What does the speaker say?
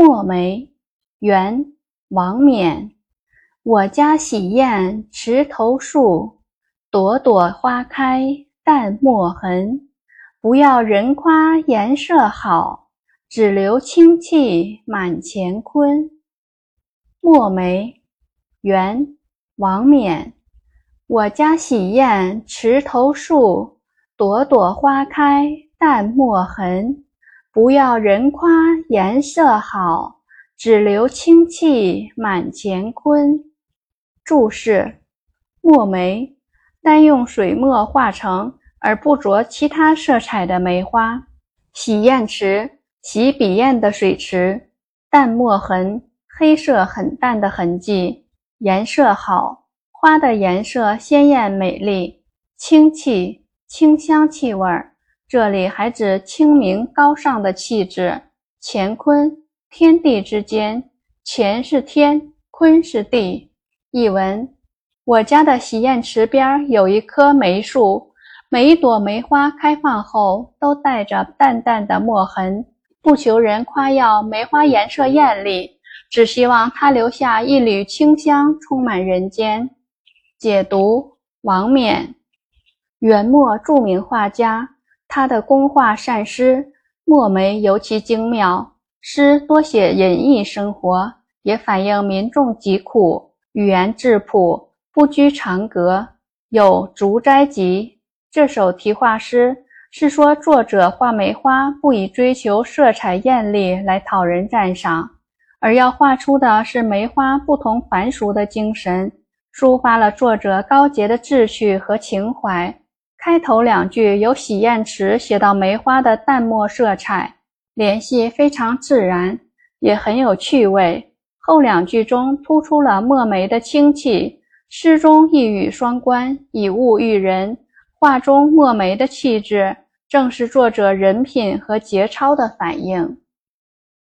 墨梅，元，王冕。我家洗砚池头树，朵朵花开淡墨痕。不要人夸颜色好，只留清气满乾坤。墨梅，元，王冕。我家洗砚池头树，朵朵花开淡墨痕。不要人夸颜色好，只留清气满乾坤。注释：墨梅，单用水墨画成而不着其他色彩的梅花。洗砚池，洗笔砚的水池。淡墨痕，黑色很淡的痕迹。颜色好，花的颜色鲜艳美丽。清气，清香气味儿。这里还指清明高尚的气质。乾坤，天地之间，乾是天，坤是地。译文：我家的洗砚池边有一棵梅树，每一朵梅花开放后都带着淡淡的墨痕。不求人夸耀梅花颜色艳丽，只希望它留下一缕清香，充满人间。解读：王冕，元末著名画家。他的工画善诗，墨梅尤其精妙。诗多写隐逸生活，也反映民众疾苦，语言质朴，不拘长格。有《竹斋集》这首题画诗，是说作者画梅花不以追求色彩艳丽来讨人赞赏，而要画出的是梅花不同凡俗的精神，抒发了作者高洁的志趣和情怀。开头两句由洗砚池写到梅花的淡墨色彩，联系非常自然，也很有趣味。后两句中突出了墨梅的清气，诗中一语双关，以物喻人。画中墨梅的气质，正是作者人品和节操的反映。